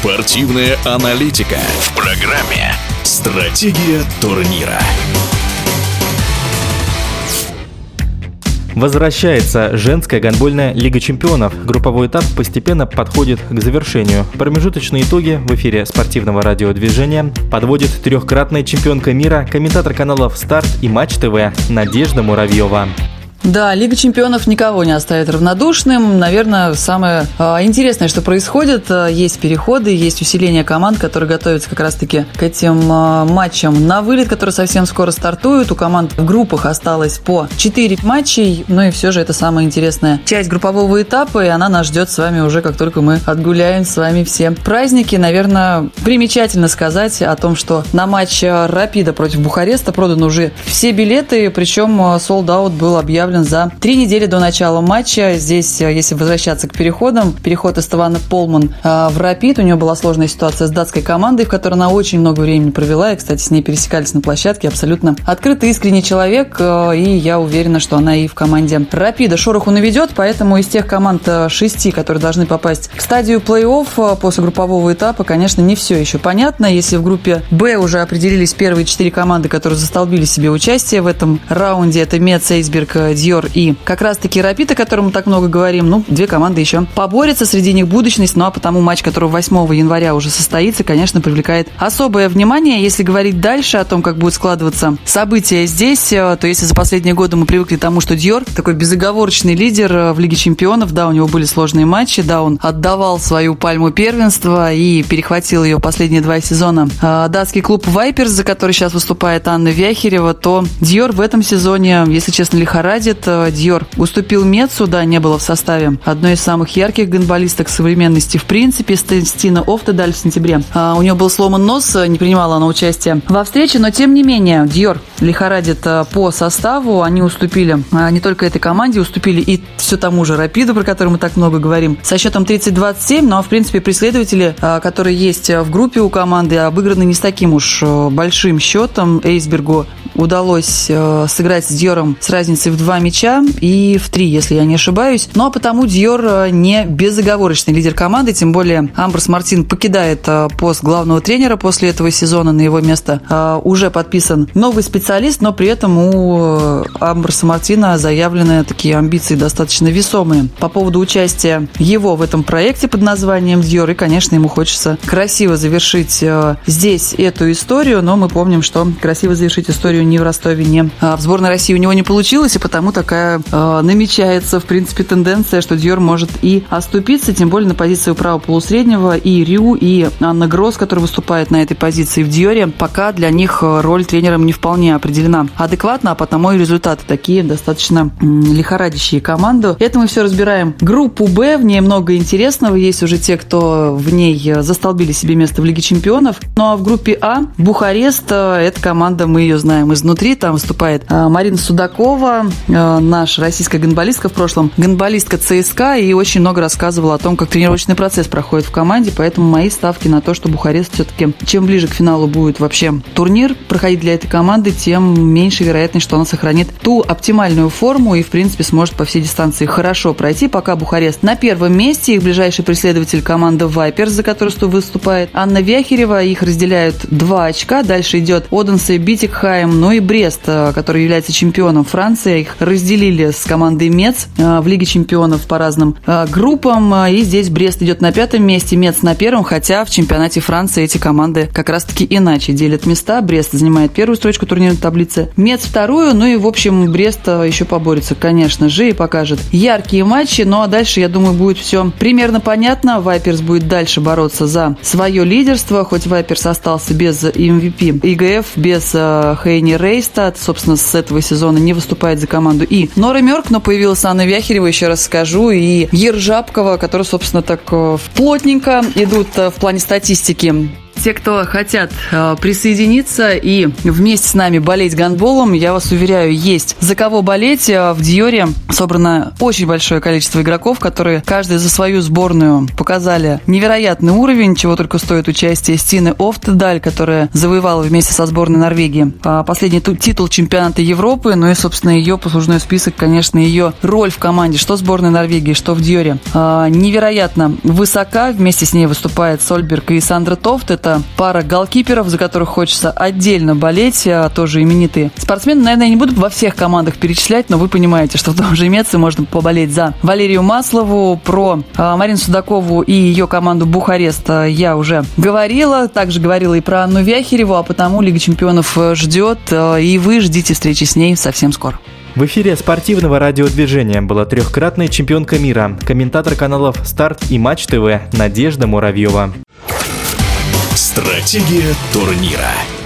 Спортивная аналитика в программе «Стратегия турнира». Возвращается женская гандбольная Лига чемпионов. Групповой этап постепенно подходит к завершению. Промежуточные итоги в эфире спортивного радиодвижения подводит трехкратная чемпионка мира, комментатор каналов «Старт» и «Матч ТВ» Надежда Муравьева. Да, Лига чемпионов никого не оставит равнодушным. Наверное, самое э, интересное, что происходит, э, есть переходы, есть усиление команд, которые готовятся как раз-таки к этим э, матчам на вылет, которые совсем скоро стартуют. У команд в группах осталось по 4 матчей, ну и все же это самая интересная часть группового этапа, и она нас ждет с вами уже, как только мы отгуляем с вами все праздники. Наверное, примечательно сказать о том, что на матч Рапида против Бухареста проданы уже все билеты, причем солдат был объявлен объявлен за три недели до начала матча. Здесь, э, если возвращаться к переходам, переход Эстевана Полман э, в Рапид. У него была сложная ситуация с датской командой, в которой она очень много времени провела. И, кстати, с ней пересекались на площадке. Абсолютно открытый, искренний человек. Э, и я уверена, что она и в команде Рапида шороху наведет. Поэтому из тех команд шести, которые должны попасть в стадию плей-офф после группового этапа, конечно, не все еще понятно. Если в группе Б уже определились первые четыре команды, которые застолбили себе участие в этом раунде, это Мец, Эйсберг, Дьор и как раз-таки Рапид, о котором мы так много говорим, ну, две команды еще поборются, среди них будущность, ну а потому матч, который 8 января уже состоится, конечно, привлекает особое внимание. Если говорить дальше о том, как будут складываться события здесь, э, то если за последние годы мы привыкли к тому, что Дьор такой безоговорочный лидер э, в Лиге Чемпионов, да, у него были сложные матчи, да, он отдавал свою пальму первенства и перехватил ее последние два сезона. А датский клуб Вайперс, за который сейчас выступает Анна Вяхерева, то Дьор в этом сезоне, если честно, лихорадит выходит, э, Диор уступил Мецу, да, не было в составе. Одной из самых ярких гонболисток современности в принципе, Стина Офтедаль в сентябре. А, у нее был сломан нос, э, не принимала она участие во встрече, но тем не менее, Диор лихорадит э, по составу. Они уступили не только этой команде, уступили и все тому же Рапиду, про который мы так много говорим, со счетом 30-27, но, в принципе, преследователи, которые есть в группе у команды, обыграны не с таким уж большим счетом. Эйсбергу удалось сыграть с Диором с разницей в два мяча и в три, если я не ошибаюсь. Ну а потому Диор э, не безоговорочный лидер команды, тем более Амброс Мартин покидает э, пост главного тренера после этого сезона. На его место э, уже подписан новый специалист, но при этом у Амброса Мартина заявлены такие амбиции достаточно весомые по поводу участия его в этом проекте под названием Диор. И, конечно, ему хочется красиво завершить здесь эту историю, но мы помним, что красиво завершить историю ни в Ростове, ни в сборной России у него не получилось, и потому тому такая э, намечается, в принципе, тенденция, что Диор может и оступиться, тем более на позиции правого полусреднего и Рю, и Анна Гросс, которая выступает на этой позиции в Диоре, пока для них э, роль тренером не вполне определена адекватно, а потому и результаты такие достаточно лихорадящие команду. Это мы все разбираем. Группу Б, в ней много интересного. Есть уже те, кто в ней э, застолбили себе место в Лиге Чемпионов. Ну а в группе А Бухарест, э, эта команда, мы ее знаем изнутри. Там выступает Марина Судакова, Э, наша российская гандболистка в прошлом, гандболистка ЦСКА, и очень много рассказывала о том, как тренировочный процесс проходит в команде, поэтому мои ставки на то, что Бухарест все-таки, чем ближе к финалу будет вообще турнир проходить для этой команды, тем меньше вероятность, что она сохранит ту оптимальную форму и, в принципе, сможет по всей дистанции хорошо пройти, пока Бухарест на первом месте, их ближайший преследователь команда Вайперс, за которую выступает Анна Вяхерева, их разделяют два очка, дальше идет Оденсе, Битикхайм, ну и Брест, э, который является чемпионом Франции, их разделили с командой Мец э, в Лиге чемпионов по разным э, группам. И здесь Брест идет на пятом месте, Мец на первом, хотя в чемпионате Франции эти команды как раз-таки иначе делят места. Брест занимает первую строчку турнирной таблицы, Мец вторую, ну и, в общем, Брест еще поборется, конечно же, и покажет яркие матчи. Ну а дальше, я думаю, будет все примерно понятно. Вайперс будет дальше бороться за свое лидерство, хоть Вайперс остался без MVP ИГФ, без Хейни Рейста, собственно, с этого сезона не выступает за команду команду. И Нора Мерк, но появилась Анна Вяхерева, еще раз скажу, и Ержапкова, которые, собственно, так э, плотненько идут э, в плане статистики те, кто хотят э, присоединиться и вместе с нами болеть гандболом, я вас уверяю, есть за кого болеть. Э, в Диоре собрано очень большое количество игроков, которые каждый за свою сборную показали невероятный уровень, чего только стоит участие Стины Офтедаль, которая завоевала вместе со сборной Норвегии а, последний титул чемпионата Европы, ну и, собственно, ее послужной список, конечно, ее роль в команде, что сборной Норвегии, что в Диоре, а, невероятно высока. Вместе с ней выступает Сольберг и Сандра Тофт. Это пара голкиперов, за которых хочется отдельно болеть, а, тоже именитые спортсмены. Наверное, я не буду во всех командах перечислять, но вы понимаете, что в том же Меце можно поболеть за Валерию Маслову, про Марину Судакову и ее команду Бухарест я уже говорила. Также говорила и про Анну Вяхереву, а потому Лига чемпионов э, ждет, э, и вы ждите встречи с ней совсем скоро. В эфире спортивного радиодвижения была трехкратная чемпионка мира, комментатор каналов «Старт» и «Матч ТВ» Надежда Муравьева. Стратегия турнира.